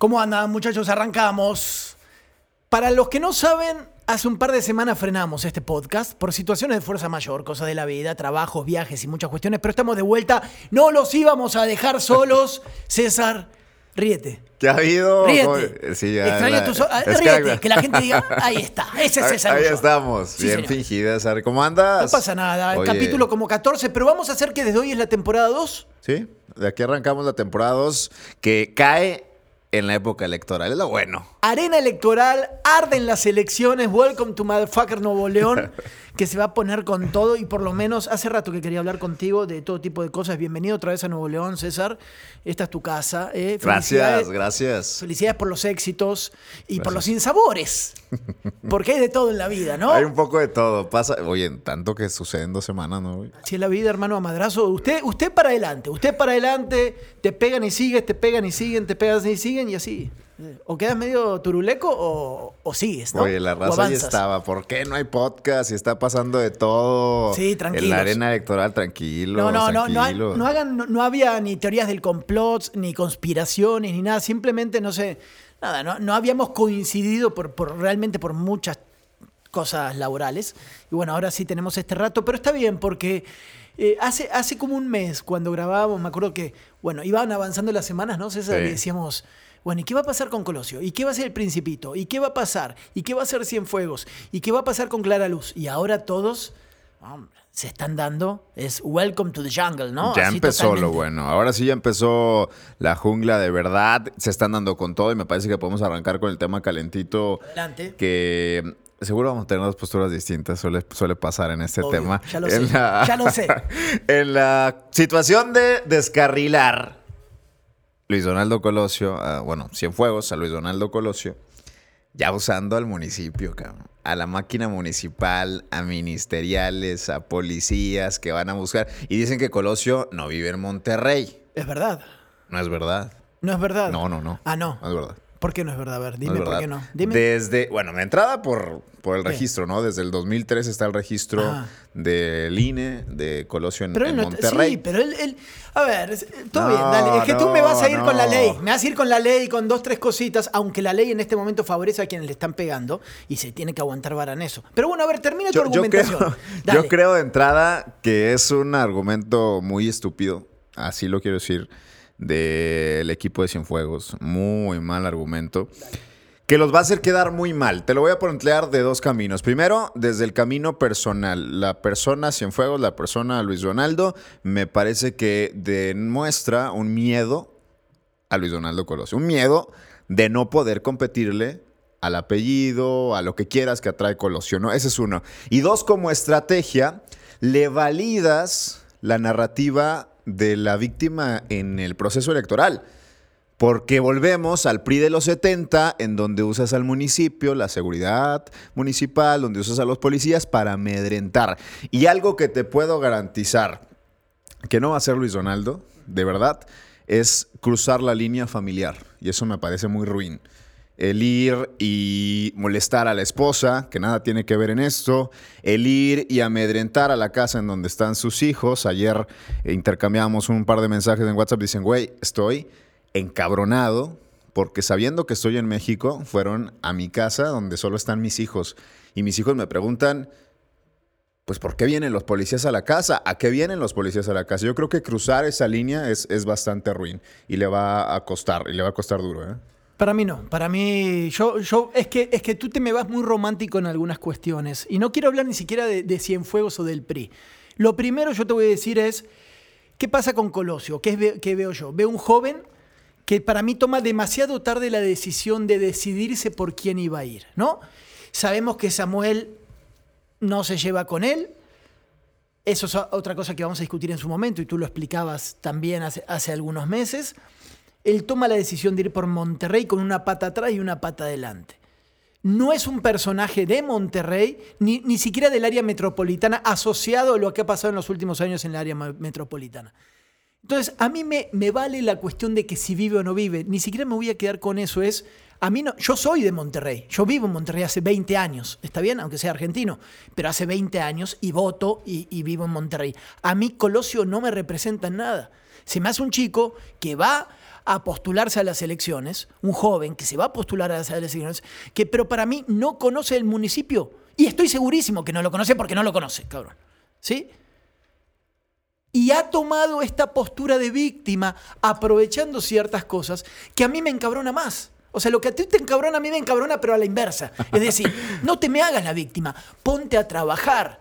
¿Cómo andan, muchachos? Arrancamos. Para los que no saben, hace un par de semanas frenamos este podcast por situaciones de fuerza mayor, cosas de la vida, trabajos, viajes y muchas cuestiones, pero estamos de vuelta. No los íbamos a dejar solos. César, ríete. ¿Qué ha habido? Ríete. Sí, ya, la- o- ah, es Ríete, que la gente diga, ahí está, ese es César. ahí Ulloa". estamos, Sí, bien fingidas. Sara. ¿Cómo andas? No pasa nada, el Oye, capítulo como 14, pero vamos a hacer que desde hoy es la temporada 2. Sí, de aquí arrancamos la temporada 2 que cae en la época electoral. Es lo bueno. Arena electoral, arden las elecciones, welcome to motherfucker Nuevo León, que se va a poner con todo y por lo menos hace rato que quería hablar contigo de todo tipo de cosas. Bienvenido otra vez a Nuevo León, César. Esta es tu casa. ¿eh? Gracias, Felicidades- gracias. Felicidades por los éxitos y por los sinsabores. Porque hay de todo en la vida, ¿no? Hay un poco de todo. Pasa, oye, tanto que sucede en dos semanas, ¿no? Si es la vida, hermano, a madrazo. Usted, usted para adelante, usted para adelante, te pegan y sigues, te pegan y siguen, te pegan y siguen y así. O quedas medio turuleco o, o sigues, ¿no? Oye, la raza avanzas. estaba. ¿Por qué no hay podcast? Y está pasando de todo. Sí, En tranquilos. la arena electoral, tranquilo. No, no, no, no, hagan, no, no había ni teorías del complot, ni conspiraciones, ni nada. Simplemente, no sé, nada, no, no habíamos coincidido por, por realmente por muchas cosas laborales. Y bueno, ahora sí tenemos este rato, pero está bien porque eh, hace, hace como un mes cuando grabábamos, me acuerdo que, bueno, iban avanzando las semanas, ¿no, César? Sí. Y decíamos, bueno, ¿y qué va a pasar con Colosio? ¿Y qué va a ser el Principito? ¿Y qué va a pasar? ¿Y qué va a ser Cienfuegos? ¿Y qué va a pasar con Clara Luz? Y ahora todos hombre, se están dando, es Welcome to the Jungle, ¿no? Ya Así empezó totalmente. lo bueno. Ahora sí ya empezó la jungla de verdad. Se están dando con todo y me parece que podemos arrancar con el tema calentito. Adelante. Que seguro vamos a tener dos posturas distintas. Suele, suele pasar en este Obvio, tema. ya lo En sé, ya lo sé. En la situación de descarrilar Luis Donaldo Colosio, a- bueno, Cienfuegos, a Luis Donaldo Colosio, ya usando al municipio, cabrón. A la máquina municipal, a ministeriales, a policías que van a buscar. Y dicen que Colosio no vive en Monterrey. Es verdad. No es verdad. No es verdad. No, no, no. Ah, no. No es verdad. ¿Por qué no es verdad? A ver, dime por qué no. Dime. Desde, bueno, de entrada por, por el ¿Qué? registro, ¿no? Desde el 2003 está el registro Ah. del INE de Colosio en, pero en no está- Monterrey. Sí, pero él, él- A ver, todo No, bien, dale. Es que tú me vas a ir con la ley. Me vas a ir con la ley con dos, tres cositas, aunque la ley en este momento favorece a quienes le están pegando y se tiene que aguantar vara en eso. Pero bueno, a ver, termina tu yo argumentación. creo, yo creo de entrada que es un argumento muy estúpido, así lo quiero decir, del equipo de Cienfuegos. Muy mal argumento. Que los va a hacer quedar muy mal. Te lo voy a plantear de dos caminos. Primero, desde el camino personal. La persona Cienfuegos, la persona Luis Donaldo, me parece que demuestra un miedo a Luis Donaldo Colosio. Un miedo de no poder competirle al apellido, a lo que quieras que atrae Colosio, ¿no? Ese es uno. Y dos, como estrategia, le validas la narrativa de la víctima en el proceso electoral. Porque volvemos al PRI de los 70, en donde usas al municipio, la seguridad municipal, donde usas a los policías para amedrentar. Y algo que te puedo garantizar, que no va a ser Luis Donaldo, de verdad, es cruzar la línea familiar. Y eso me parece muy ruin. El ir y molestar a la esposa, que nada tiene que ver en esto. El ir y amedrentar a la casa en donde están sus hijos. Ayer intercambiamos un par de mensajes en WhatsApp. Dicen, güey, estoy encabronado porque sabiendo que estoy en México, fueron a mi casa donde solo están mis hijos. Y mis hijos me preguntan, pues ¿por qué vienen los policías a la casa? ¿A qué vienen los policías a la casa? Yo creo que cruzar esa línea es, es bastante ruin y le va a costar, y le va a costar duro, ¿eh? Para mí no, para mí, yo, yo, es que, es que tú te me vas muy romántico en algunas cuestiones. Y no quiero hablar ni siquiera de, Cienfuegos o del PRI. Lo primero yo te voy a decir es, ¿qué pasa con Colosio? ¿Qué, es qué veo yo? Veo un joven que para mí toma demasiado tarde la decisión de decidirse por quién iba a ir, ¿no? Sabemos que Samuel no se lleva con él. Eso es otra cosa que vamos a discutir en su momento y tú lo explicabas también hace, hace algunos meses. Él toma la decisión de ir por Monterrey con una pata atrás y una pata adelante. No es un personaje de Monterrey, ni, ni siquiera del área metropolitana, asociado a lo que ha pasado en los últimos años en el área metropolitana. Entonces, a mí me, me vale la cuestión de que si vive o no vive. Ni siquiera me voy a quedar con eso. Es, a mí no, yo soy de Monterrey. Yo vivo en Monterrey hace 20 años. Está bien, aunque sea argentino. Pero hace 20 años y voto y, y vivo en Monterrey. A mí Colosio no me representa en nada. Se me hace un chico que va a postularse a las elecciones, un joven que se va a postular a las elecciones, que pero para mí no conoce el municipio. Y estoy segurísimo que no lo conoce porque no lo conoce, cabrón. ¿Sí? Y ha tomado esta postura de víctima aprovechando ciertas cosas que a mí me encabrona más. O sea, lo que a ti te encabrona, a mí me encabrona, pero a la inversa. Es decir, no te me hagas la víctima, ponte a trabajar.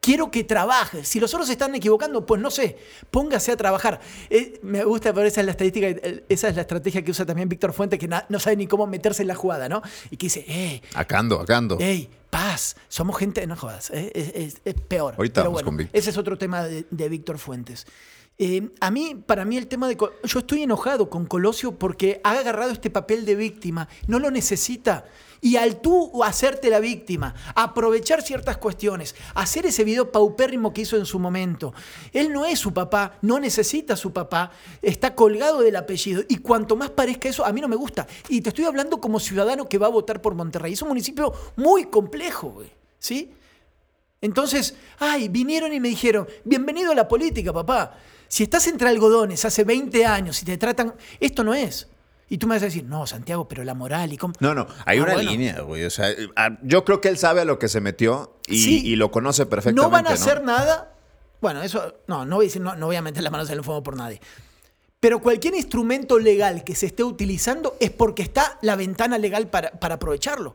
Quiero que trabajes. Si los otros se están equivocando, pues no sé, póngase a trabajar. Eh, me gusta, pero esa es la estadística, eh, esa es la estrategia que usa también Víctor Fuente, que no sabe ni cómo meterse en la jugada, ¿no? Y que dice, eh. Acando, acando. Ey, paz, somos gente, no jodas, es, peor. Ahorita vamos con Ese es otro tema de, de Víctor Fuentes. Eh, a mí, para mí el tema de... Yo estoy enojado con Colosio porque ha agarrado este papel de víctima, no lo necesita. Y al tú hacerte la víctima, aprovechar ciertas cuestiones, hacer ese video paupérrimo que hizo en su momento, él no es su papá, no necesita a su papá, está colgado del apellido. Y cuanto más parezca eso, a mí no me gusta. Y te estoy hablando como ciudadano que va a votar por Monterrey. Es un municipio muy complejo, ¿sí? Entonces, ay, vinieron y me dijeron, bienvenido a la política, papá. Si estás entre algodones hace 20 años y te tratan, esto no es. Y tú me vas a decir, no, Santiago, pero la moral y cómo. No, no, hay ah, una línea, güey. O sea, ah, yo creo que él sabe a lo que se metió y, lo conoce perfectamente. No van a hacer nada. Bueno, eso, no, no voy a decir, no, no voy a meter las manos en el fuego por nadie. Pero cualquier instrumento legal que se esté utilizando es porque está la ventana legal para, para aprovecharlo.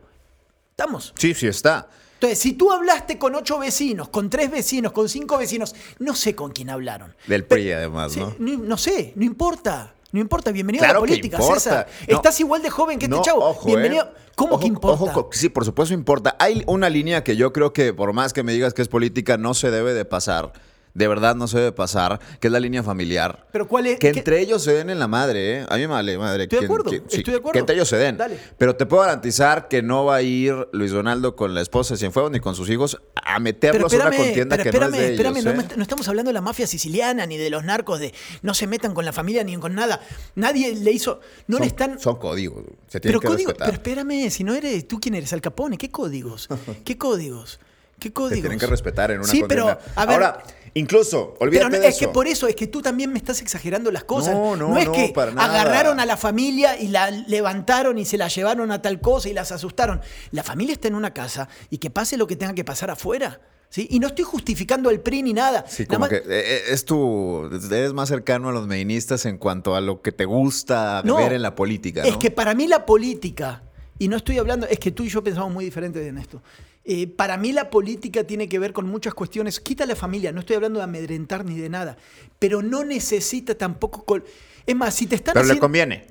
¿Estamos? Sí, sí está. Entonces, si tú hablaste con ocho vecinos, con tres vecinos, con cinco vecinos, no sé con quién hablaron. Del PRI, además, ¿no? ¿no? sé, no importa. No importa, bienvenido a la política, César. Estás igual de joven que este chavo. ¿eh? bienvenido. ¿Cómo que importa? sí, por supuesto importa. Hay una línea que yo creo que, por más que me digas que es política, no se debe de pasar de verdad no se debe pasar, que es la línea familiar. Pero cuál es. Que entre ellos se den en la madre, ¿eh? A mí me vale madre. Estoy de acuerdo, estoy de acuerdo. Que entre ellos se den. Dale. Pero te puedo garantizar que no va a ir Luis Donaldo con la esposa de Cienfuegos ni con sus hijos a meterlos en una contienda que no es de espérame, ellos, no, no, estamos hablando de la mafia siciliana ni de los narcos de no se metan con la familia ni con nada. Nadie le hizo. No le están. Son códigos. Se tienen pero que Pero espérame, si no eres tú quién eres, Al Capone, ¿qué códigos? ¿Qué códigos? ¿Qué códigos? Se tienen que respetar en una sí, pero a ver, Ahora, Incluso, olvídate Pero de es que por eso, es que tú también me estás exagerando las cosas. No, no, no es que agarraron a la familia y la levantaron y se la llevaron a tal cosa y las asustaron. La familia está en una casa y que pase lo que tenga que pasar afuera. ¿Sí? Y no estoy justificando el PRI ni nada. Sí, como eh, eh, es tu. Eres más cercano a los medinistas en cuanto a lo que te gusta ver en la política. Es que para mí la política, y no estoy hablando, es que tú y yo pensamos muy diferente en esto. Eh, para mí la política tiene que ver con muchas cuestiones. Quita la familia, no estoy hablando de amedrentar ni de nada, pero no necesita tampoco... Es más, si te están pero le conviene.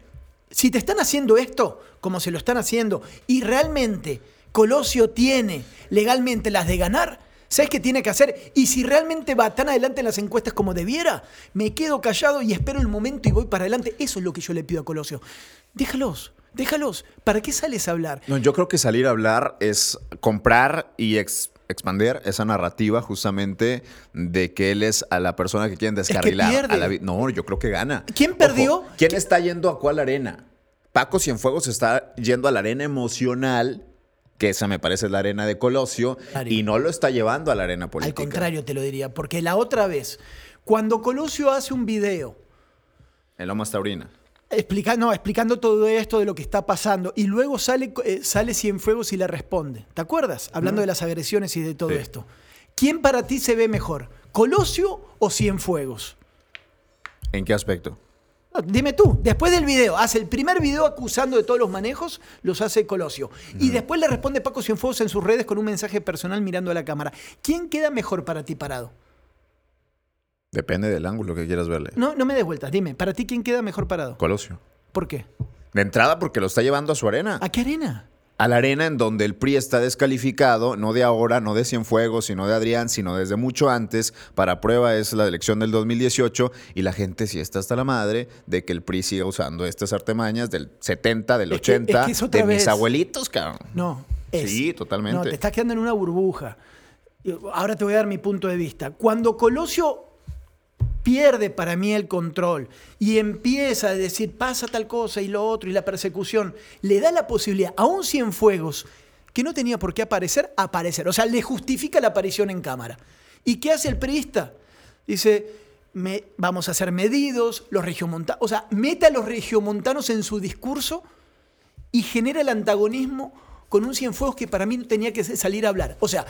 Si te están haciendo esto, como se lo están haciendo, y realmente Colosio tiene legalmente las de ganar, ¿sabes qué tiene que hacer? Y si realmente va tan adelante en las encuestas como debiera, me quedo callado y espero el momento y voy para adelante. Eso es lo que yo le pido a Colosio. Déjalos. Déjalos. ¿Para qué sales a hablar? No, yo creo que salir a hablar es comprar y expandir esa narrativa justamente de que él es a la persona que quieren descarrilar. no, yo creo que gana. ¿Quién perdió? ¿Quién está yendo a cuál arena? Paco Cienfuegos está yendo a la arena emocional que esa me parece es la arena de Colosio, y no lo está llevando a la arena política. Al contrario te lo diría, porque la otra vez, cuando Colosio hace un video... En Lomas Taurina explicando, explicando todo esto de lo que está pasando. Y luego sale, eh, sale Cienfuegos y le responde. ¿Te acuerdas? Hablando de las agresiones y de todo esto. ¿Quién para ti se ve mejor? ¿Colosio o Cienfuegos? ¿En qué aspecto? dime tú, después del video, hace el primer video acusando de todos los manejos, los hace Colosio. Y después le responde Paco Cienfuegos en sus redes con un mensaje personal mirando a la cámara. ¿Quién queda mejor para ti parado? Depende del ángulo que quieras verle. No, no me des vueltas. Dime, ¿para ti quién queda mejor parado? Colosio. ¿Por qué? De entrada, porque lo está llevando a su arena. ¿A qué arena? A la arena en donde el PRI está descalificado, no de ahora, no de Cienfuegos, sino de Adrián, sino desde mucho antes. Para prueba es la elección del 2018 y la gente sí está hasta la madre de que el PRI siga usando estas artemañas del 70, del 80, de mis abuelitos, cabrón. No. sí, totalmente. No, te estás quedando en una burbuja. Ahora te voy a dar mi punto de vista. Cuando Colosio pierde para mí el control y empieza a decir pasa tal cosa y lo otro y la persecución, le da la posibilidad a un Cienfuegos que no tenía por qué aparecer, aparecer. O sea, le justifica la aparición en cámara. ¿Y qué hace el priista? Dice, me, vamos a ser medidos, los regiomontanos, o sea, mete a los regiomontanos en su discurso y genera el antagonismo con un Cienfuegos que para mí no tenía que salir a hablar. O sea,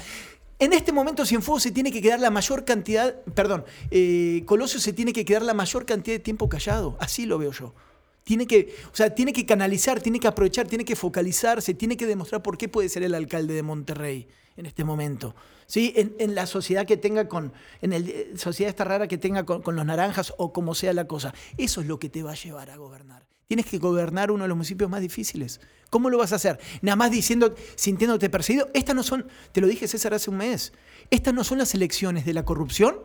en este momento Cienfuegos se tiene que quedar la mayor cantidad, perdón, eh, Colosio se tiene que quedar la mayor cantidad de tiempo callado, así lo veo yo. Tiene que, o sea, tiene que canalizar, tiene que aprovechar, tiene que focalizarse, tiene que demostrar por qué puede ser el alcalde de Monterrey en este momento. ¿Sí? En, la sociedad que tenga con, en la eh, sociedad esta rara que tenga con, con los naranjas o como sea la cosa. Eso es lo que te va a llevar a gobernar. Tienes que gobernar uno de los municipios más difíciles. ¿Cómo lo vas a hacer? Nada más diciendo, sintiéndote perseguido. Estas no son, te lo dije César hace un mes, estas no son las elecciones de la corrupción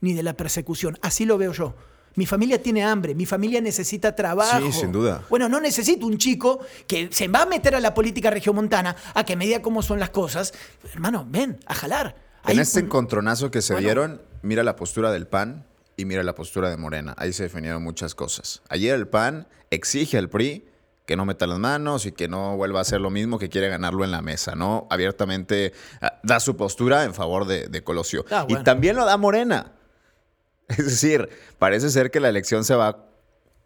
ni de la persecución. Así lo veo yo. Mi familia tiene hambre, mi familia necesita trabajo. Sí, sin duda. Bueno, no necesito un chico que se va a meter a la política regiomontana a que me diga cómo son las cosas. Hermano, ven, a jalar. en este encontronazo que se dieron, mira la postura del PAN y mira la postura de Morena. Ahí se definieron muchas cosas. Ayer el PAN exige al PRI que no meta las manos y que no vuelva a hacer lo mismo que quiere ganarlo en la mesa, ¿no? Abiertamente ah, da su postura en favor de, Colosio. Ah, y también lo da Morena. Es decir, parece ser que la elección se va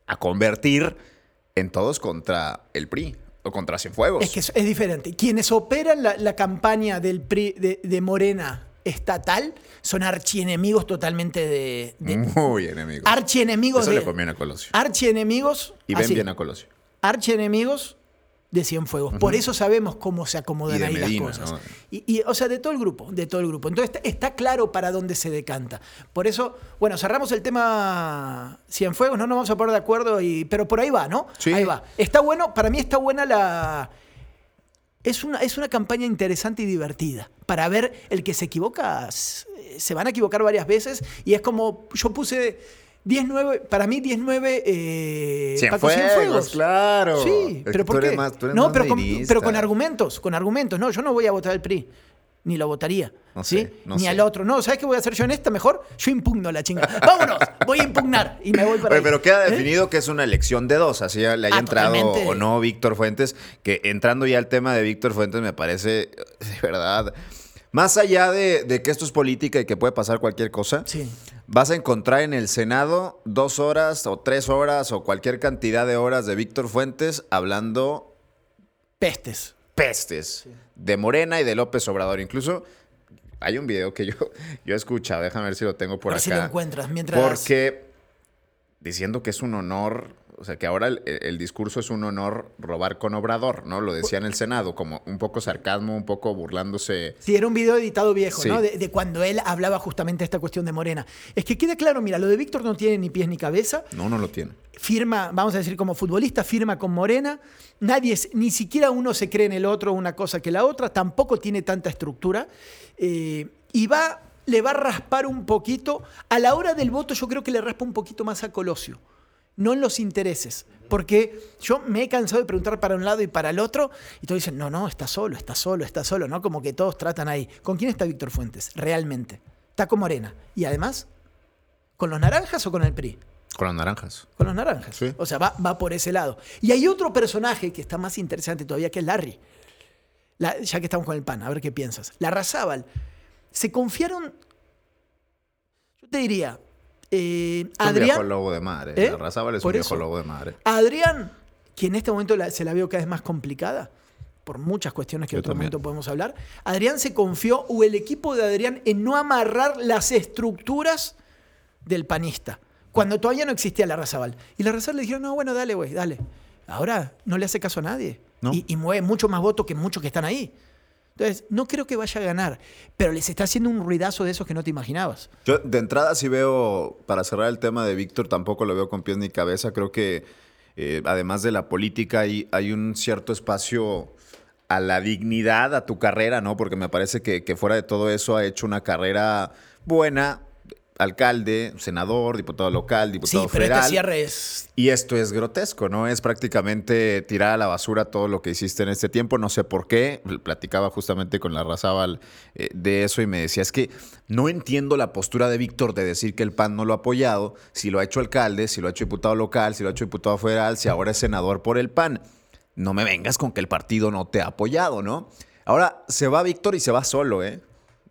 a convertir en todos contra el PRI o contra Cienfuegos. Es que es, diferente. Quienes operan la, campaña del PRI de, Morena estatal son archienemigos totalmente de, Muy enemigos. Archienemigos Eso le conviene a Colosio. Archienemigos. Y ven bien a Colosio. Archienemigos de Cienfuegos. Por eso sabemos cómo se acomodan ahí las cosas. Y, o sea, de todo el grupo, de todo el grupo. Entonces está, claro para dónde se decanta. Por eso, bueno, cerramos el tema Cienfuegos, no nos vamos a poner de acuerdo, y, pero por ahí va, ¿no? Sí. Ahí va. Está bueno, para mí está buena la... Es una, es una campaña interesante y divertida. Para ver el que se equivoca, se van a equivocar varias veces. Y es como, yo puse 10-9, para mí 10-9 eh, Paco Cienfuegos, claro. Sí, pero ¿por qué? no, pero con, pero con, argumentos, con argumentos. No, yo no voy a votar al PRI, ni lo votaría. ¿sí? ni al otro. No, ¿sabes qué voy a hacer yo en esta mejor? Yo impugno la chingada. Vámonos, voy a impugnar y me voy para Pero queda ¿Eh? definido que es una elección de dos, así le haya ah, entrado o no Víctor Fuentes, que entrando ya al tema de Víctor Fuentes me parece, de verdad más allá de, que esto es política y que puede pasar cualquier cosa, vas a encontrar en el Senado dos horas o tres horas o cualquier cantidad de horas de Víctor Fuentes hablando... Pestes. Pestes. De Morena y de López Obrador. Incluso hay un video que yo, yo he escuchado, déjame ver si lo tengo por acá. si lo encuentras mientras... Porque diciendo que es un honor o sea, que ahora el, discurso es un honor robar con Obrador, ¿no? Lo decía en el Senado, como un poco sarcasmo, un poco burlándose. Sí, era un video editado viejo, ¿no? De, cuando él hablaba justamente de esta cuestión de Morena. Es que quede claro, mira, lo de Víctor no tiene ni pies ni cabeza. No, no lo tiene. Firma, vamos a decir, como futbolista, firma con Morena. Nadie, ni siquiera uno se cree en el otro una cosa que la otra. Tampoco tiene tanta estructura. Eh, y va, le va a raspar un poquito. A la hora del voto, yo creo que le raspa un poquito más a Colosio no en los intereses. Porque yo me he cansado de preguntar para un lado y para el otro, y todos dicen, no, no, está solo, está solo, está solo, ¿no? Como que todos tratan ahí. ¿Con quién está Víctor Fuentes? Realmente. Está con Morena. Y además, ¿con los naranjas o con el PRI? Con los naranjas. Con los naranjas. O sea, va, va, por ese lado. Y hay otro personaje que está más interesante todavía, que es Larry. ya que estamos con el pan, a ver qué piensas. La Razábal. Se confiaron, yo te diría, eh, Adrián. Un lobo de madre. ¿Eh? La es un viejo lobo de madre. Adrián, que en este momento se la veo cada vez más complicada, por muchas cuestiones que en otro momento podemos hablar. Adrián se confió, o el equipo de Adrián, en no amarrar las estructuras del panista. Cuando todavía no existía la Razabal. Y la Razabal le dijeron, no, bueno, dale, güey, dale. Ahora no le hace caso a nadie. Y, y mueve mucho más votos que muchos que están ahí. Entonces, no creo que vaya a ganar, pero les está haciendo un ruidazo de esos que no te imaginabas. Yo de entrada sí veo, para cerrar el tema de Víctor, tampoco lo veo con pies ni cabeza. Creo que eh, además de la política hay, un cierto espacio a la dignidad, a tu carrera, ¿no? Porque me parece que fuera de todo eso ha hecho una carrera buena, alcalde, senador, diputado local, diputado sí, pero este cierre es... Y esto es grotesco, ¿no? Es prácticamente tirar a la basura todo lo que hiciste en este tiempo. No sé por qué. Platicaba justamente con la Razábal eh, de eso y me decía, es que no entiendo la postura de Víctor de decir que el PAN no lo ha apoyado, si lo ha hecho alcalde, si lo ha hecho diputado local, si lo ha hecho diputado federal, si ahora es senador por el PAN. No me vengas con que el partido no te ha apoyado, ¿no? Ahora se va Víctor y se va solo, ¿eh?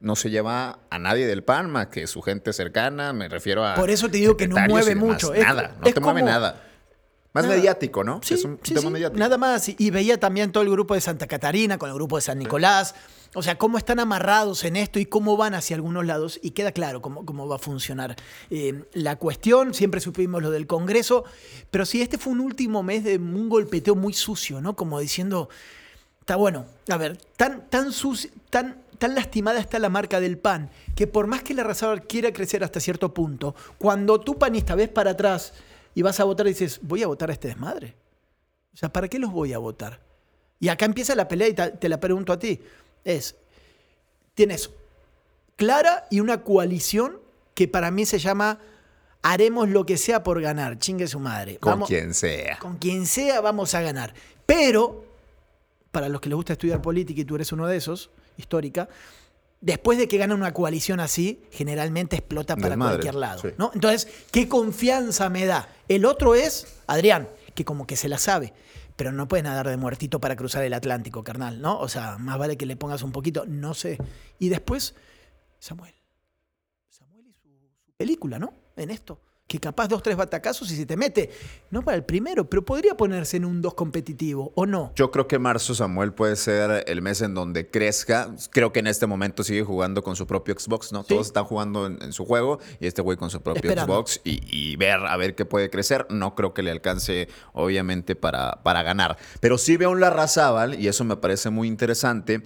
No se lleva a nadie del PAN más que su gente cercana, me refiero a... Por eso te digo que no mueve mucho. Es- Nada, no es te mueve nada. Más Nada. mediático, ¿no? Sí, es un sí, tema sí, mediático. Nada más. Y veía también todo el grupo de Santa Catarina con el grupo de San Nicolás. O sea, cómo están amarrados en esto y cómo van hacia algunos lados. Y queda claro cómo, cómo va a funcionar. Eh, la cuestión, siempre supimos lo del Congreso, pero sí, este fue un último mes de un golpeteo muy sucio, ¿no? Como diciendo, está bueno, a ver, tan, tan sucio, tan, tan lastimada está la marca del pan, que por más que la raza quiera crecer hasta cierto punto, cuando tú panista ves para atrás y vas a votar dices, voy a votar a este desmadre. O sea, ¿para qué los voy a votar? Y acá empieza la pelea y te la pregunto a ti. Es, tienes Clara y una coalición que para mí se llama haremos lo que sea por ganar, chingue su madre. Con Vamos- quien sea. con quien sea vamos a ganar. Pero, para los que les gusta estudiar política y tú eres uno de esos, histórica, después de que gana una coalición así, generalmente explota para Desmadre, cualquier lado. sí. ¿no? Entonces, ¿qué confianza me da? El otro es Adrián, que como que se la sabe. Pero no puede nadar de muertito para cruzar el Atlántico, carnal, ¿no? O sea, más vale que le pongas un poquito, no sé. Y después, Samuel. Samuel y su película, ¿no? En esto. Que capaz dos, tres batacazos y se te mete. No para el primero, pero podría ponerse en un dos competitivo, ¿o no? Yo creo que marzo, Samuel, puede ser el mes en donde crezca. Creo que en este momento sigue jugando con su propio Xbox, ¿no? Sí. Todos están jugando en, en su juego y este güey con su propio Esperando. Xbox y, y ver a ver qué puede crecer. No creo que le alcance, obviamente, para, para ganar. Pero sí veo un Larrazábal, y eso me parece muy interesante,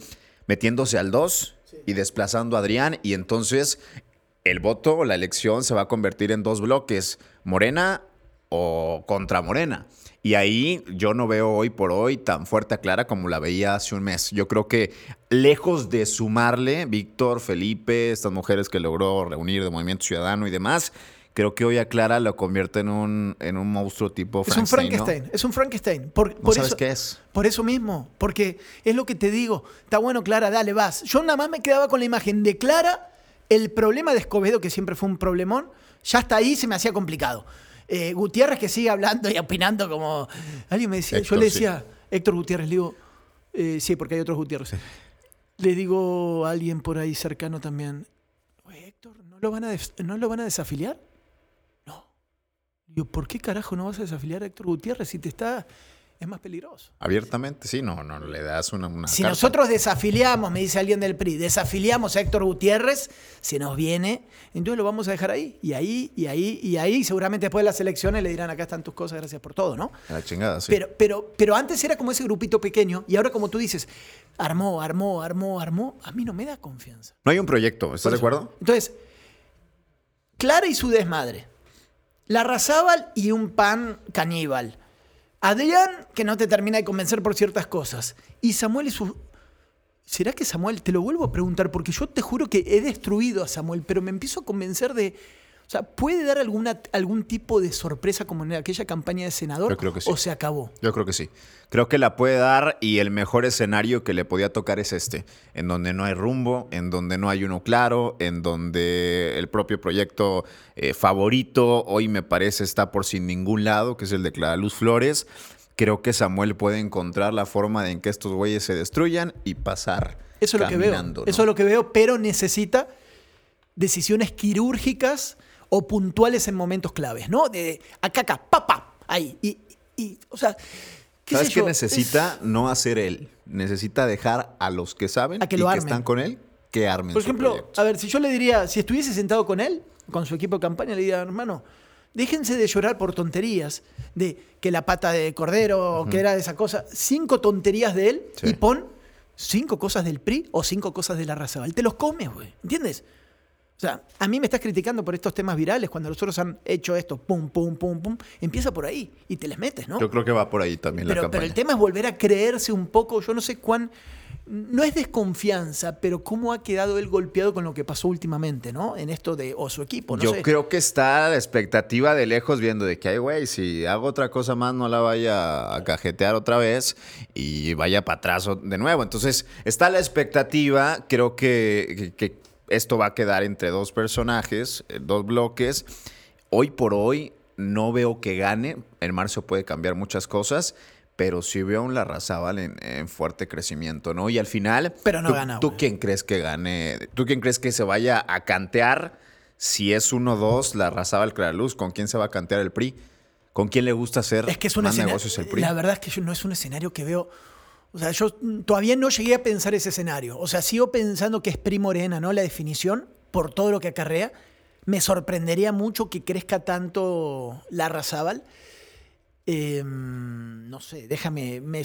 metiéndose al 2 y desplazando a Adrián. Y entonces el voto o la elección se va a convertir en dos bloques, Morena o contra Morena. Y ahí yo no veo hoy por hoy tan fuerte a Clara como la veía hace un mes. Yo creo que lejos de sumarle Víctor, Felipe, estas mujeres que logró reunir de Movimiento Ciudadano y demás, creo que hoy a Clara lo convierte en un, en un monstruo tipo Es un Frankenstein. es un Frankenstein. Por, ¿No por sabes eso, qué es? Por eso mismo, porque es lo que te digo. Está bueno, Clara, dale, vas. Yo nada más me quedaba con la imagen de Clara, el problema de Escobedo, que siempre fue un problemón, ya hasta ahí se me hacía complicado. Eh, Gutiérrez que sigue hablando y opinando como... Alguien me decía, yo le sí. decía, Héctor Gutiérrez, le digo, eh, sí, porque hay otros Gutiérrez. Le digo a alguien por ahí cercano también, "Oye, Héctor, ¿no lo van a, ¿no lo van a desafiliar? No. Digo, ¿por qué carajo no vas a desafiliar a Héctor Gutiérrez si te está... Es más peligroso. Abiertamente, sí, no, no le das una, una Si carta. nosotros desafiliamos, me dice alguien del PRI, desafiliamos a Héctor Gutiérrez, se nos viene, entonces lo vamos a dejar ahí, y ahí, y ahí, y ahí, seguramente después de las elecciones le dirán, acá están tus cosas, gracias por todo, ¿no? La chingada, sí. Pero, pero, pero antes era como ese grupito pequeño, y ahora como tú dices, armó, armó, armó, armó, a mí no me da confianza. no hay un proyecto, ¿estás de acuerdo? Entonces, Clara y su desmadre. La Razábal y un pan caníbal. Adrián, que no te termina de convencer por ciertas cosas. Y Samuel y su... ¿Será que Samuel, te lo vuelvo a preguntar, porque yo te juro que he destruido a Samuel, pero me empiezo a convencer de... O sea, ¿puede dar alguna, algún tipo de sorpresa como en aquella campaña de senador? Yo creo que sí. ¿O se acabó? Yo creo que sí. Creo que la puede dar y el mejor escenario que le podía tocar es este, en donde no hay rumbo, en donde no hay uno claro, en donde el propio proyecto eh, favorito hoy me parece está por sin ningún lado, que es el de Clara Luz Flores. Creo que Samuel puede encontrar la forma de en que estos güeyes se destruyan y pasar. Eso es lo que veo. Eso es lo que veo, pero necesita decisiones quirúrgicas o puntuales en momentos claves, ¿no? De acá, acá, pa, pa, ahí. Y, y, o sea, ¿qué ¿Sabes sé qué necesita? No hacer él. Necesita dejar a los que saben A que y lo que están con él que armen Por ejemplo, a ver, si yo le diría, si estuviese sentado con él, con su equipo de campaña, le diría, hermano, déjense de llorar por tonterías, de que la pata de cordero, que era esa cosa, cinco tonterías de él Sí. y pon cinco cosas del PRI o cinco cosas de la raza. Te los comes, güey, ¿entiendes? O sea, a mí me estás criticando por estos temas virales, cuando los otros han hecho esto, pum, pum, pum, pum, empieza por ahí y te les metes, ¿no? Yo creo que va por ahí también la Pero, campaña. pero el tema es volver a creerse un poco, yo no sé cuán, no es desconfianza, pero cómo ha quedado él golpeado con lo que pasó últimamente, ¿no? En esto de, o su equipo, no Yo sé. creo que está la expectativa de lejos viendo de que, ay, güey, si hago otra cosa más no la vaya a cajetear otra vez y vaya para atrás de nuevo. Entonces, está la expectativa, creo que, que- que esto va a quedar entre dos personajes, eh, dos bloques. Hoy por hoy no veo que gane, en marzo puede cambiar muchas cosas, pero sí veo a un Larrazábal en, en fuerte crecimiento, ¿no? Y al final, Pero no ¿tú, gana, ¿tú quién crees que gane? ¿Tú quién crees que se vaya a cantear si es 1-2 Larrazábal Claraluz? ¿Con quién se va a cantear el PRI? ¿Con quién le gusta hacer Es que es un más negocios el PRI? La verdad es que yo- no es un escenario que veo. O sea, yo todavía no llegué a pensar ese escenario. O sea, sigo pensando que es PRI Morena, ¿no? La definición, por todo lo que acarrea. Me sorprendería mucho que crezca tanto la Zabal. Eh, no sé, déjame, me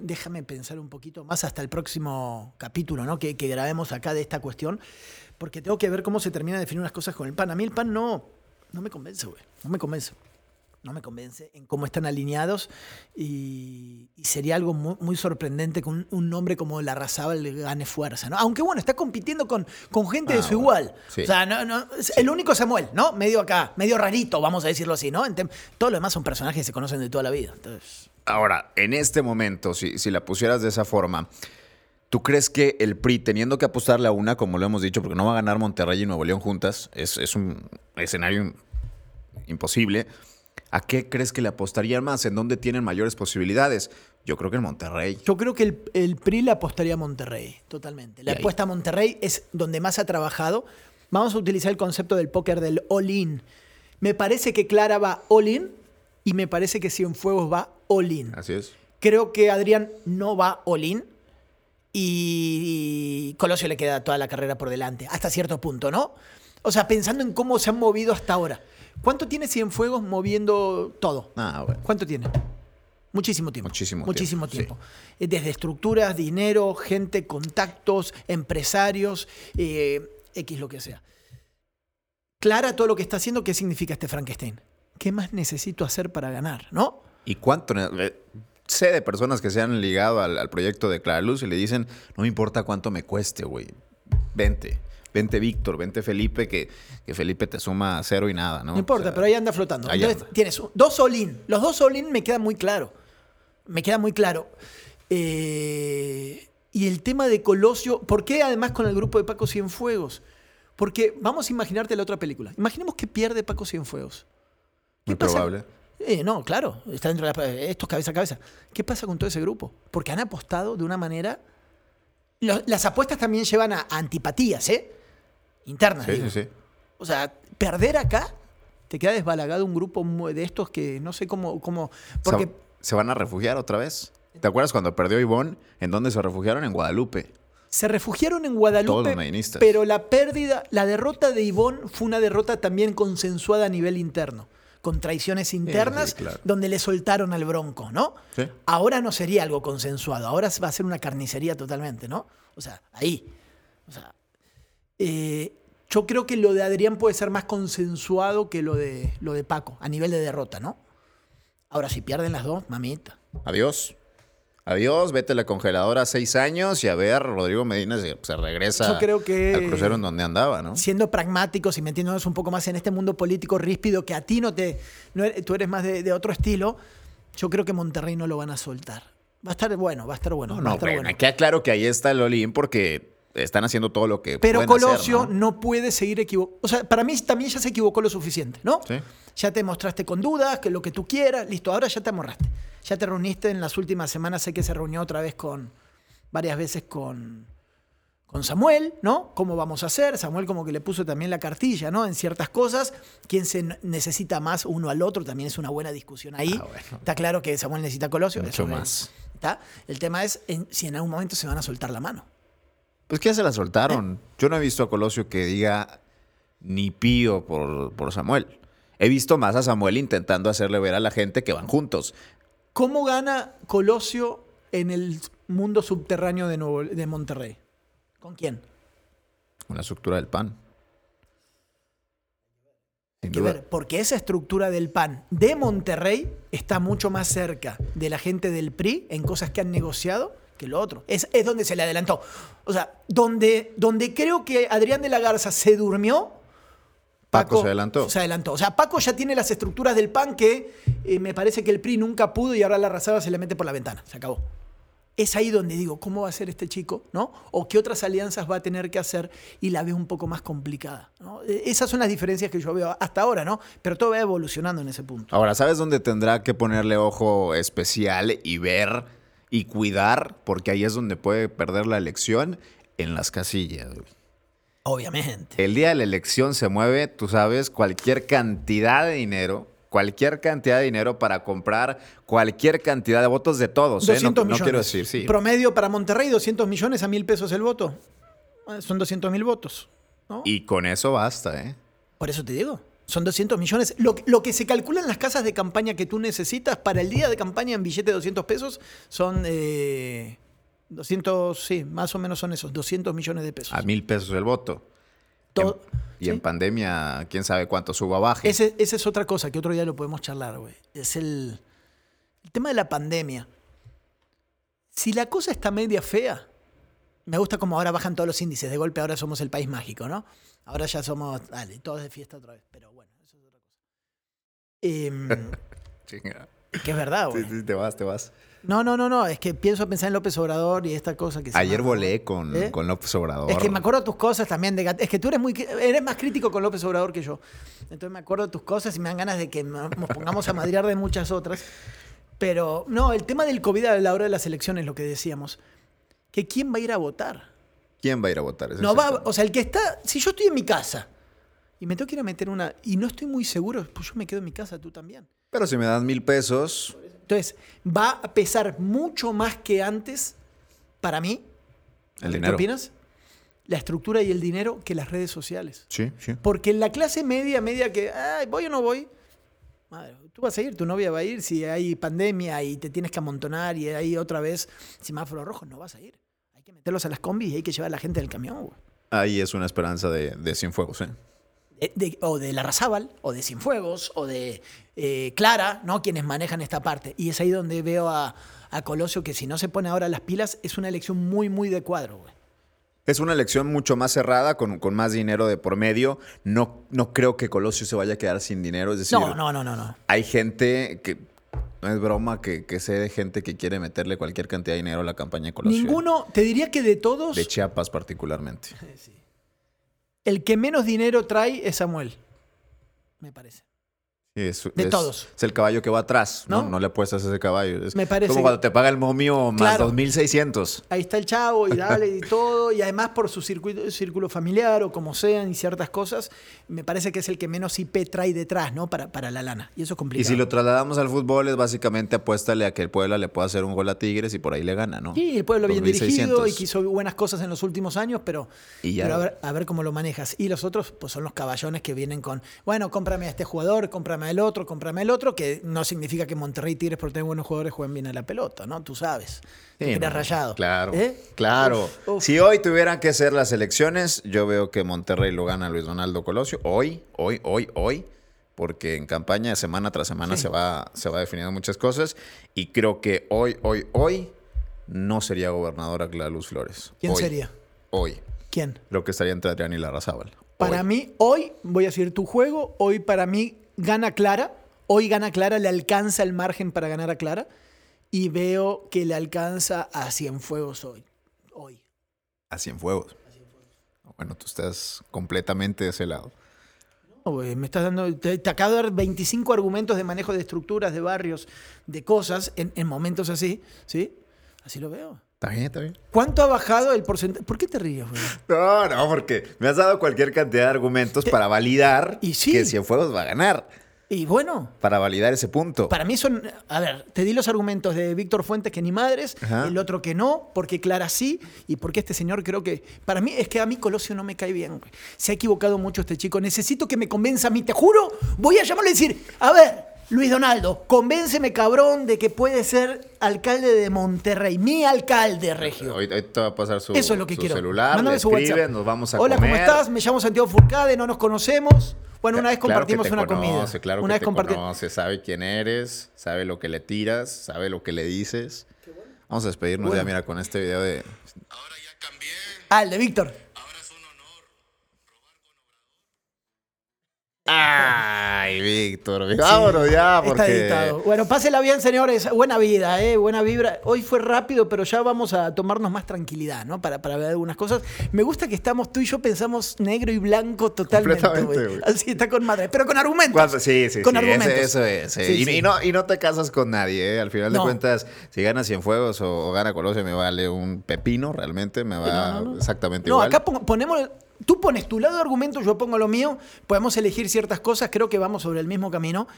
déjame pensar un poquito más hasta el próximo capítulo, ¿no? Que, que grabemos acá de esta cuestión. Porque tengo que ver cómo se termina de definir unas cosas con el PAN. A mí el PAN no, no me convence, güey. No me convence no me convence en cómo están alineados y, y sería algo muy, muy sorprendente que un, un nombre como Larrazábal le gane fuerza, ¿no? Aunque bueno, está compitiendo con, con gente de Ah, su bueno, igual. sí. O sea, no, no, el único Samuel, ¿no? Medio acá, medio rarito, vamos a decirlo así, ¿no? En tem- Todo lo demás son personajes que se conocen de toda la vida. Entonces, Ahora, en este momento, si, si la pusieras de esa forma, ¿tú crees que el PRI, teniendo que apostarle a una, como lo hemos dicho, porque no va a ganar Monterrey y Nuevo León juntas, es, es un escenario imposible, ¿a qué crees que le apostarían más? ¿En dónde tienen mayores posibilidades? Yo creo que en Monterrey. yo creo que el, el PRI le apostaría a Monterrey, totalmente. La apuesta a Monterrey es donde más ha trabajado. Vamos a utilizar el concepto del póker del all-in. Me parece que Clara va all-in y me parece que Cienfuegos va all-in. Así es. Creo que Adrián no va all-in y Colosio le queda toda la carrera por delante, hasta cierto punto, ¿no? O sea, pensando en cómo se han movido hasta ahora. ¿Cuánto tiene Cienfuegos moviendo todo? Ah, bueno. ¿Cuánto tiene? Muchísimo tiempo. Muchísimo Muchísimo tiempo, tiempo. Eh, Desde estructuras, dinero, gente, contactos, empresarios, eh, X lo que sea. Clara todo lo que está haciendo, ¿qué significa este Frankenstein? ¿Qué más necesito hacer para ganar? ¿No? ¿Y cuánto? eh, Sé de personas que se han ligado al, al proyecto de Claraluz y le dicen, no me importa cuánto me cueste, güey. Vente. Vente Víctor, vente Felipe, que, que Felipe te suma cero y nada, ¿no? No importa, O sea, pero ahí anda flotando. ahí Entonces anda. tienes dos all-in. Los dos all-in me queda muy claro. Me queda muy claro. Eh, y el tema de Colosio, ¿por qué además con el grupo de Paco Cienfuegos? Porque vamos a imaginarte la otra película. Imaginemos que pierde Paco Cienfuegos. ¿Qué Muy pasa? probable. Eh, no, claro, está dentro de la, estos cabeza a cabeza. ¿Qué pasa con todo ese grupo? Porque han apostado de una manera. Lo- las apuestas también llevan a, a antipatías, ¿eh? Internas. Sí, digo. sí, sí. O sea, perder acá te queda desbalagado un grupo de estos que no sé cómo. cómo porque Se, van a refugiar otra vez. ¿Te acuerdas cuando perdió Ivonne? ¿En dónde se refugiaron? En Guadalupe. se refugiaron en Todos Guadalupe. los medianistas. Pero la pérdida, la derrota de Ivón fue una derrota también consensuada a nivel interno. Con traiciones internas, claro. donde le soltaron al bronco, ¿no? Sí. Ahora no sería algo consensuado, ahora va a ser una carnicería totalmente, ¿no? O sea, ahí. O sea, eh, yo creo que lo de Adrián puede ser más consensuado que lo de, lo de Paco, a nivel de derrota, ¿no? Ahora, si pierden las dos, mamita. Adiós. Adiós, vete a la congeladora seis años y a ver, Rodrigo Medina se, se regresa Yo creo que- al crucero en donde andaba, ¿no? Siendo pragmáticos y metiéndonos un poco más en este mundo político ríspido que a ti no te. no eres- tú eres más de, de otro estilo, yo creo que Monterrey no lo van a soltar. Va a estar bueno, va a estar bueno. No, no, estar bueno. queda claro que ahí está el Olin porque están haciendo todo lo que Pero pueden hacer, Colosio ¿no? ¿no? puede seguir equivocado. O sea, para mí también ya se equivocó lo suficiente, ¿no? Sí. Ya te mostraste con dudas, que lo que tú quieras, listo, ahora ya te amorraste. Ya te reuniste en las últimas semanas, sé que se reunió otra vez con, varias veces con, con Samuel, ¿no? ¿Cómo vamos a hacer? Samuel como que le puso también la cartilla, ¿no? En ciertas cosas, quién se necesita más uno al otro, también es una buena discusión ahí. Ah, bueno. Está claro que Samuel necesita Colosio. Mucho más. ¿está? El tema es en- si en algún momento se van a soltar la mano. Pues que ya se la soltaron. Yo no he visto a Colosio que diga ni pío por, por Samuel. He visto más a Samuel intentando hacerle ver a la gente que van juntos. ¿Cómo gana Colosio en el mundo subterráneo de, Nuevo- de Monterrey? ¿Con quién? Con la estructura del pan. Sin duda. ver, porque esa estructura del PAN de Monterrey está mucho más cerca de la gente del PRI en cosas que han negociado que lo otro. Es, es donde se le adelantó. O sea, donde, donde creo que Adrián de la Garza se durmió. Paco se adelantó. Se adelantó. O sea, Paco ya tiene las estructuras del PAN que eh, me parece que el PRI nunca pudo y ahora la arrasada se le mete por la ventana. Se acabó. Es ahí donde digo, ¿cómo va a ser este chico? ¿no? O qué otras alianzas va a tener que hacer y la veo un poco más complicada. ¿no? E, esas son las diferencias que yo veo hasta ahora, ¿no? Pero todo va evolucionando en ese punto. Ahora, ¿sabes dónde tendrá que ponerle ojo especial y ver y cuidar? Porque ahí es donde puede perder la elección en las casillas. Obviamente. El día de la elección se mueve, tú sabes, cualquier cantidad de dinero, cualquier cantidad de dinero para comprar cualquier cantidad de votos de todos. ¿eh? 200 No, no millones. quiero decir, sí. Promedio para Monterrey, 200 millones a mil pesos el voto. Ah, Son 200 mil votos. ¿no? Y con eso basta, ¿eh? Por eso te digo. Son 200 millones. Lo, que- lo que se calcula en las casas de campaña que tú necesitas para el día de campaña en billete de 200 pesos son eh, 200, sí, más o menos son esos, 200 millones de pesos. A mil pesos el voto. Todo- y ¿sí? en pandemia, quién sabe cuánto suba o baje. Ese- esa es otra cosa que otro día lo podemos charlar, güey. Es el, el tema de la pandemia. Si la cosa está media fea, me gusta como ahora bajan todos los índices. De golpe ahora somos el país mágico, ¿no? Ahora ya somos, dale, todos de fiesta otra vez. Pero bueno, eso es otra cosa. Chinga. que es verdad, Sí, güey. sí, te vas, te vas. No, no, no, no. Es que pienso pensar en López Obrador y esta cosa que se Ayer llama- volé con, ¿Eh? con López Obrador. Es que me acuerdo de tus cosas también. De, es que tú eres muy eres más crítico con López Obrador que yo. Entonces me acuerdo de tus cosas y me dan ganas de que no- nos pongamos a madrear de muchas otras. Pero no, el tema del COVID a la hora de las elecciones, lo que decíamos. Que quién va a ir a votar. ¿Quién va a ir a votar? Ese No va, o sea, el que está. Si yo estoy en mi casa y me tengo que ir a meter una. y no estoy muy seguro, pues yo me quedo en mi casa, tú también. Pero si me dan mil pesos, Entonces, va a pesar mucho más que antes para mí. el ¿Qué dinero. opinas? La estructura y el dinero que las redes sociales. Sí, sí. Porque en la clase media, media que, ay, voy o no voy, madre, tú vas a ir, tu novia va a ir, si hay pandemia y te tienes que amontonar y hay otra vez semáforos rojos, no vas a ir. Hay que meterlos a las combis y hay que llevar a la gente del camión, güey. Ahí es una esperanza de, de Cienfuegos, ¿eh? De- de- o de la Razábal, o de Cienfuegos, o de eh, Clara, ¿no? Quienes manejan esta parte. Y es ahí donde veo a, a Colosio que si no se pone ahora las pilas, es una elección muy, muy de cuadro, güey. Es una elección mucho más cerrada, con, con más dinero de por medio. No, no creo que Colosio se vaya a quedar sin dinero. Es decir, No, no, no, no, no. hay gente que. No es broma que, que sé de gente que quiere meterle cualquier cantidad de dinero a la campaña de Colosio. Ninguno, te diría que de todos, De Chiapas, particularmente. el que menos dinero trae es Samuel, me parece. Es, De es- todos. Es el caballo que va atrás, ¿no? ¿No? No, le apuestas a ese caballo. Es Me parece como cuando te paga el momio más Claro. 2.600. Ahí está el chavo y dale y todo, y además por su circuito- círculo familiar o como sean y ciertas cosas, me parece que es el que menos IP trae detrás, ¿no? Para, para la lana. Y eso es Y complicado. si lo trasladamos al fútbol, es básicamente apuéstale a que el Puebla le pueda hacer un gol a Tigres y por ahí le gana, ¿no? Sí, el pueblo bien dirigido 2.600. y que hizo buenas cosas en los últimos años, pero, Y ya. pero a, ver, a ver cómo lo manejas. Y los otros, pues son los caballones que vienen con, bueno, cómprame a este jugador, cómprame al otro, cómprame al otro, que no significa que Monterrey Tigres por tener buenos jugadores jueguen bien a la pelota, ¿no? Tú sabes. Sí, no, rayado. Claro, ¿Eh? claro. Uf, uf. Si hoy tuvieran que ser las elecciones, yo veo que Monterrey lo gana Luis Donaldo Colosio. Hoy, hoy, hoy, hoy. Porque en campaña, semana tras semana, Sí. se, va, se va definiendo muchas cosas. Y creo que hoy, hoy, hoy, no sería gobernadora Clara Luz Flores. ¿Quién Hoy, sería? Hoy. ¿Quién? Creo que estaría entre Adrián y Larrazábal. Para Hoy. mí, hoy, voy a decir tu juego, hoy para mí gana Clara, hoy gana Clara, le alcanza el margen para ganar a Clara y veo que le alcanza a Cienfuegos hoy. Hoy. A Cienfuegos. Bueno, tú estás completamente de ese lado. No, güey, me estás dando, te, te acabo de dar 25 argumentos de manejo de estructuras, de barrios, de cosas en, en momentos así, ¿sí? Así lo veo. Está bien, está bien. ¿Cuánto ha bajado el porcentaje? ¿Por qué te ríes, güey? No, no, porque me has dado cualquier cantidad de argumentos para validar Y sí. que Cienfuegos va a ganar. Y bueno, Para validar ese punto. Para mí son, a ver, te di los argumentos de Víctor Fuentes que ni madres, Ajá. el otro que no, porque Clara sí, y porque este señor creo que, para mí es que a mí Colosio no me cae bien, güey. Se ha equivocado mucho este chico, necesito que me convenza a mí, te juro, voy a llamarle y decir, a ver, Luis Donaldo, convénceme cabrón de que puede ser alcalde de Monterrey, mi alcalde, Regio. Hoy, hoy te va a pasar su, Eso es lo que su quiero. celular, Mándame le su escribe, WhatsApp. nos vamos a Hola, comer. ¿cómo estás? Me llamo Santiago Furcade, no nos conocemos. Bueno, una vez Claro que compartimos te una conoce, comida. Claro una que vez te comparti- conoce, sabe quién eres, sabe lo que le tiras, sabe lo que le dices. Vamos a despedirnos Bueno. ya, mira, con este video de... Ahora ya cambié. Ah, el de Víctor. Ay, Víctor, vámonos ya, Está porque... editado. Bueno, pásela bien, señores. Buena vida, ¿eh? Buena vibra. Hoy fue rápido, pero ya vamos a tomarnos más tranquilidad, ¿no? Para, para ver algunas cosas. Me gusta que estamos, tú y yo pensamos negro y blanco totalmente, Completamente. Así está con madre, pero con argumentos. Cuando- sí, sí, Con sí, argumentos. eso es. sí. Sí, y, sí. y no, y no te casas con nadie, ¿eh? Al final No. de cuentas, si gana Cienfuegos o, o gana Colosio, me vale un pepino, realmente, me va no, no. exactamente No, igual. acá pon- ponemos. Tú pones tu lado de argumento, yo pongo lo mío. Podemos elegir ciertas cosas. Creo que vamos sobre el mismo camino.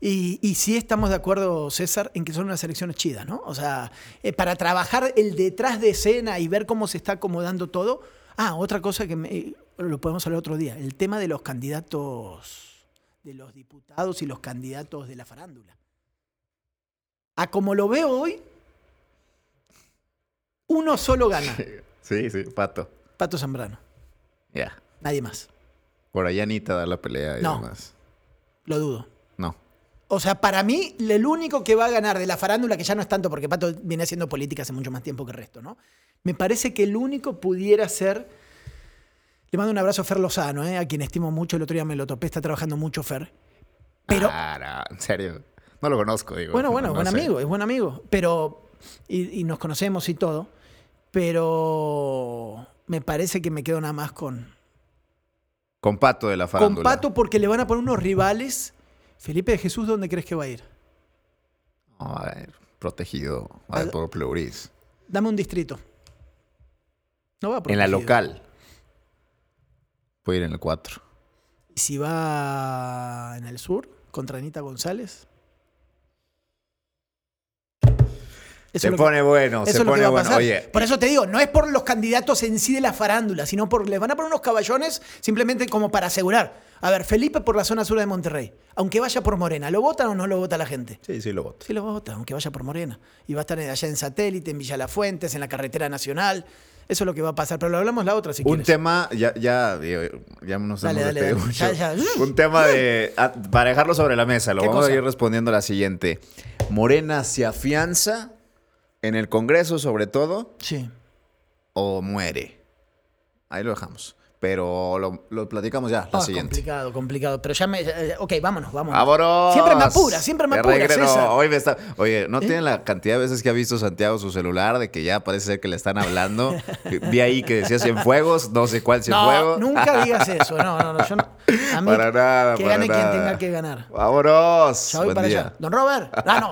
Y, y sí estamos de acuerdo, César, en que son unas elecciones chidas, ¿no? O sea, eh, para trabajar el detrás de escena y ver cómo se está acomodando todo. Ah, otra cosa que me- lo podemos hablar otro día. El tema de los candidatos, de los diputados y los candidatos de la farándula. A como lo veo hoy, uno solo gana. Sí, sí, pato. Pato Zambrano. Ya. Nadie más. Por allá Anita da la pelea y No. demás. Lo dudo. No. O sea, para mí, el único que va a ganar de la farándula, que ya no es tanto porque Pato viene haciendo política hace mucho más tiempo que el resto, ¿no? Me parece que el único pudiera ser. Le mando un abrazo a Fer Lozano, ¿eh? a quien estimo mucho. El otro día me lo topé, está trabajando mucho Fer. Pero. Ah, no, en serio. No lo conozco, digo. bueno, bueno, no buen sé. amigo, es buen amigo. Pero. Y, y nos conocemos y todo. Pero. Me parece que me quedo nada más con. Con Pato de la Con farándula. Pato porque le van a poner unos rivales. Felipe de Jesús, ¿dónde crees que va a ir? No, a ver, protegido a ver, Al- por Pleuris. Dame un distrito. No va En la local. Puede ir en el 4. ¿Y si va en el sur contra Anita González? Eso Se que- pone bueno, se pone bueno. Oye, Por eso te digo, no es por los candidatos en sí de la farándula, sino por les van a poner unos caballones simplemente como para asegurar. A ver, Felipe por la zona sur de Monterrey, aunque vaya por Morena, ¿lo votan o no lo vota la gente? sí, sí lo voto. Sí lo vota, aunque vaya por Morena. Y va a estar allá en Satélite, en Villa Las Fuentes, en la carretera nacional. Eso es lo que va a pasar. Pero lo hablamos la otra si Un quieres. tema, ya, ya, ya nos Dale, hemos dale, mucho. Ya, ya. Un tema de. Para dejarlo sobre la mesa, lo ¿Qué vamos cosa? a ir respondiendo a la siguiente. ¿Morena se afianza en el Congreso, sobre todo, Sí. o muere? Ahí lo dejamos. Pero lo, lo platicamos ya, la Ah, siguiente. complicado, complicado. Pero ya me. eh, ok, vámonos, vámonos. ¡Vámonos! Siempre me apura, siempre me apura. César. Hoy me está... Oye, ¿no tienen la cantidad de veces que ha visto Santiago su celular de que ya parece ser que le están hablando? Vi ahí que decía Cienfuegos, no sé cuál No, Cienfuegos. nunca digas eso. No, no, no. Yo no a mí, Para nada, Que para gane nada. quien tenga que ganar. ¡Vámonos! Ya voy Buen para día. allá. Don Robert. Ah, no.